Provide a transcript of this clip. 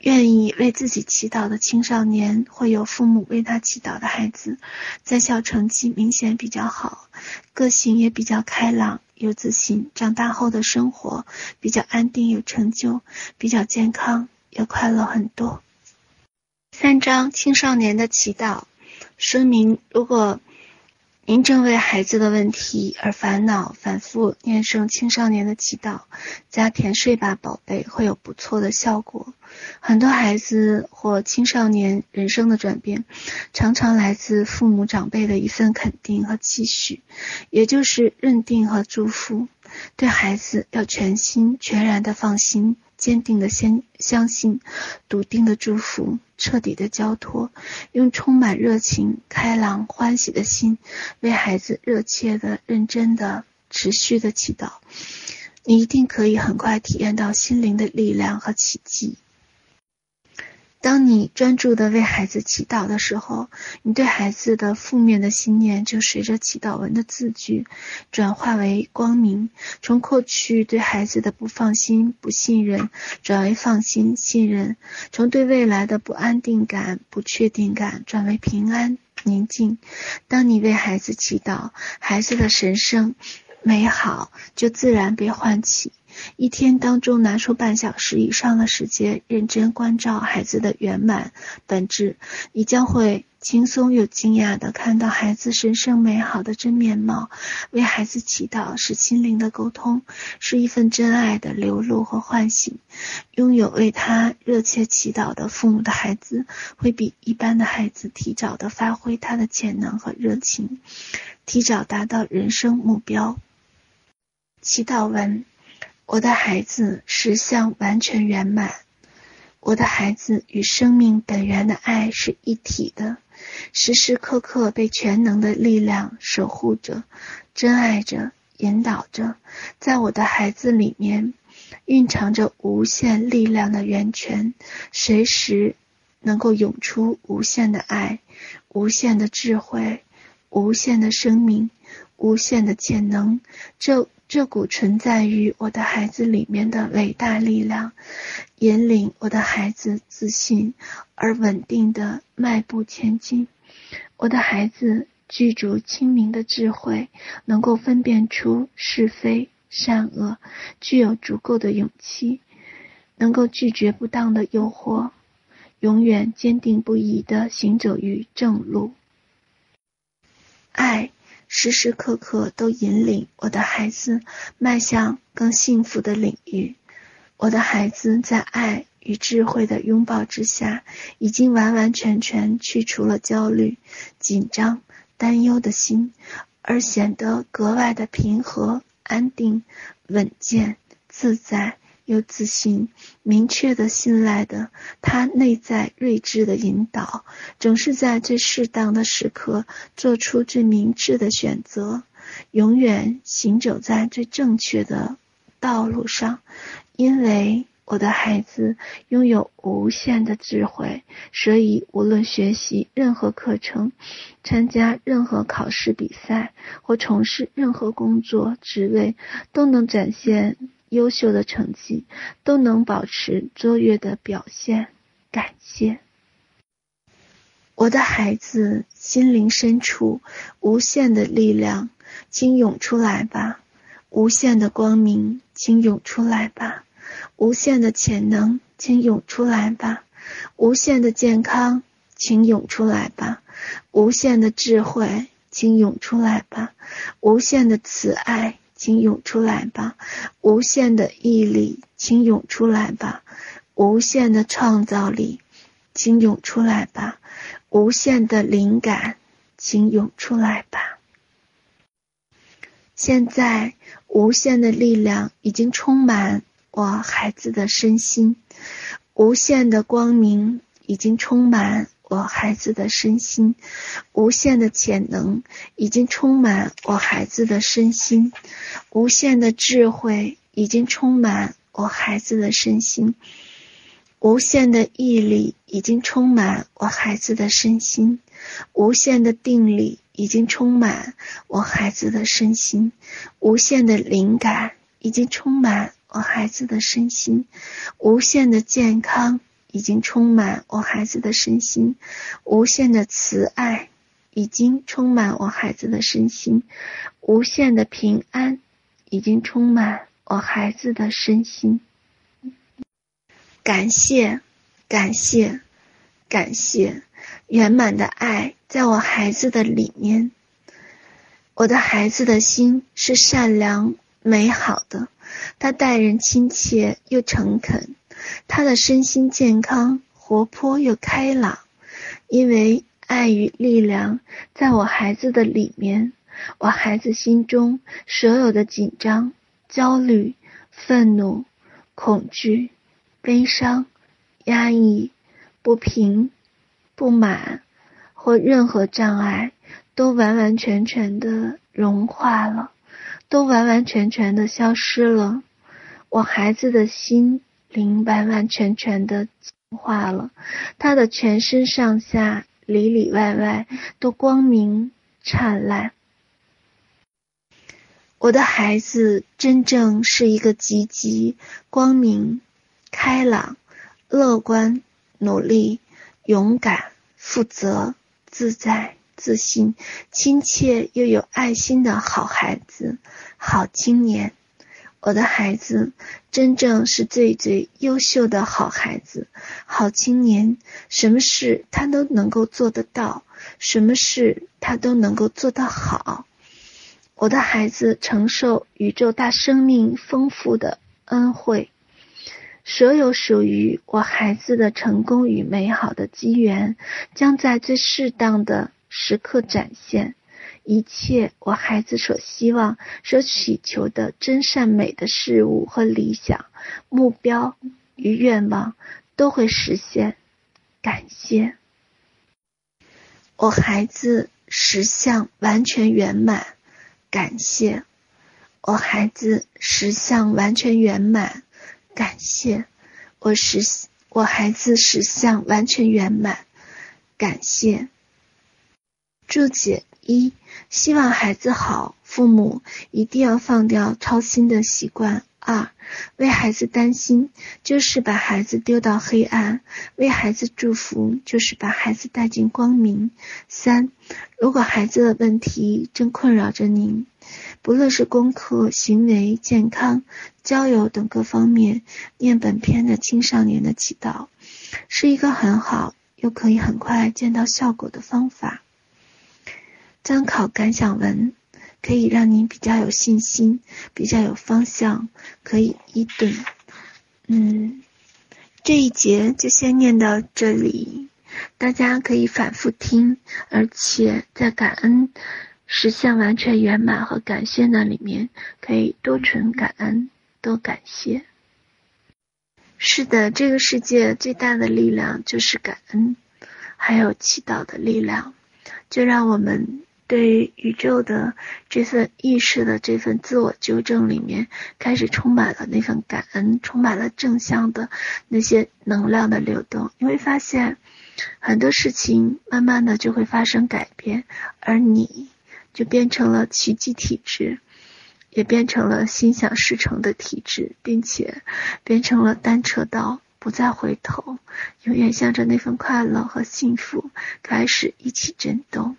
愿意为自己祈祷的青少年，会有父母为他祈祷的孩子，在校成绩明显比较好，个性也比较开朗、有自信，长大后的生活比较安定、有成就，比较健康，也快乐很多。三章青少年的祈祷，声明如果您正为孩子的问题而烦恼，反复念诵青少年的祈祷，加甜睡吧宝贝，会有不错的效果。很多孩子或青少年人生的转变，常常来自父母长辈的一份肯定和期许，也就是认定和祝福。对孩子要全心全然的放心。坚定的先相信，笃定的祝福，彻底的交托，用充满热情、开朗、欢喜的心，为孩子热切的、认真的、持续的祈祷，你一定可以很快体验到心灵的力量和奇迹。当你专注地为孩子祈祷的时候，你对孩子的负面的信念就随着祈祷文的字句转化为光明，从过去对孩子的不放心、不信任转为放心、信任；从对未来的不安定感、不确定感转为平安、宁静。当你为孩子祈祷，孩子的神圣、美好就自然被唤起。一天当中拿出半小时以上的时间，认真关照孩子的圆满本质，你将会轻松又惊讶地看到孩子神圣美好的真面貌。为孩子祈祷是心灵的沟通，是一份真爱的流露和唤醒。拥有为他热切祈祷的父母的孩子，会比一般的孩子提早地发挥他的潜能和热情，提早达到人生目标。祈祷文。我的孩子实相完全圆满，我的孩子与生命本源的爱是一体的，时时刻刻被全能的力量守护着、珍爱着、引导着。在我的孩子里面，蕴藏着无限力量的源泉，随时能够涌出无限的爱、无限的智慧、无限的生命、无限的潜能。这。这股存在于我的孩子里面的伟大力量，引领我的孩子自信而稳定的迈步前进。我的孩子具足清明的智慧，能够分辨出是非善恶，具有足够的勇气，能够拒绝不当的诱惑，永远坚定不移地行走于正路。爱。时时刻刻都引领我的孩子迈向更幸福的领域。我的孩子在爱与智慧的拥抱之下，已经完完全全去除了焦虑、紧张、担忧的心，而显得格外的平和、安定、稳健、自在。又自信、明确的信赖的他内在睿智的引导，总是在最适当的时刻做出最明智的选择，永远行走在最正确的道路上。因为我的孩子拥有无限的智慧，所以无论学习任何课程、参加任何考试比赛或从事任何工作职位，都能展现。优秀的成绩都能保持卓越的表现，感谢我的孩子心灵深处无限的力量，请涌出来吧！无限的光明，请涌出来吧！无限的潜能，请涌出来吧！无限的健康，请涌出来吧！无限的智慧，请涌出来吧！无限的慈爱。请涌出来吧，无限的毅力，请涌出来吧，无限的创造力，请涌出来吧，无限的灵感，请涌出来吧。现在，无限的力量已经充满我孩子的身心，无限的光明已经充满。我孩子的身心，无限的潜能已经充满我孩子的身心，无限的智慧已经充满我孩子的身心，无限的毅力已经充满我孩子的身心，无限的定力已经充满我孩子的身心，无限的灵感已经充满我孩子的身心，无限的健康。已经充满我孩子的身心，无限的慈爱已经充满我孩子的身心，无限的平安已经充满我孩子的身心。感谢，感谢，感谢，圆满的爱在我孩子的里面。我的孩子的心是善良美好的，他待人亲切又诚恳，他的身心健康活泼又开朗，因为爱与力量在我孩子的里面，我孩子心中所有的紧张、焦虑、愤怒、恐惧、悲伤、压抑、不平、不满或任何障碍。都完完全全的融化了，都完完全全的消失了。我孩子的心灵完完全全的净化了，他的全身上下里里外外都光明灿烂。我的孩子真正是一个积极、光明、开朗、乐观、努力、勇敢、负责、自在。自信、亲切又有爱心的好孩子、好青年，我的孩子真正是最最优秀的好孩子、好青年。什么事他都能够做得到，什么事他都能够做得好。我的孩子承受宇宙大生命丰富的恩惠，所有属于我孩子的成功与美好的机缘，将在最适当的。时刻展现一切我孩子所希望、所祈求的真善美的事物和理想、目标与愿望都会实现。感谢我孩子实相完全圆满。感谢我孩子实相完全圆满。感谢我实我孩子实相完全圆满。感谢。注解一：希望孩子好，父母一定要放掉操心的习惯。二：为孩子担心，就是把孩子丢到黑暗；为孩子祝福，就是把孩子带进光明。三：如果孩子的问题正困扰着您，不论是功课、行为、健康、交友等各方面，念本篇的青少年的祈祷，是一个很好又可以很快见到效果的方法。参考感想文，可以让您比较有信心，比较有方向，可以一顿。嗯，这一节就先念到这里，大家可以反复听，而且在感恩实现完全圆满和感谢那里面，可以多存感恩，多感谢。是的，这个世界最大的力量就是感恩，还有祈祷的力量，就让我们。对宇宙的这份意识的这份自我纠正里面，开始充满了那份感恩，充满了正向的那些能量的流动。你会发现，很多事情慢慢的就会发生改变，而你就变成了奇迹体质，也变成了心想事成的体质，并且变成了单车道，不再回头，永远向着那份快乐和幸福开始一起震动。